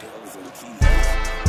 K over the keys.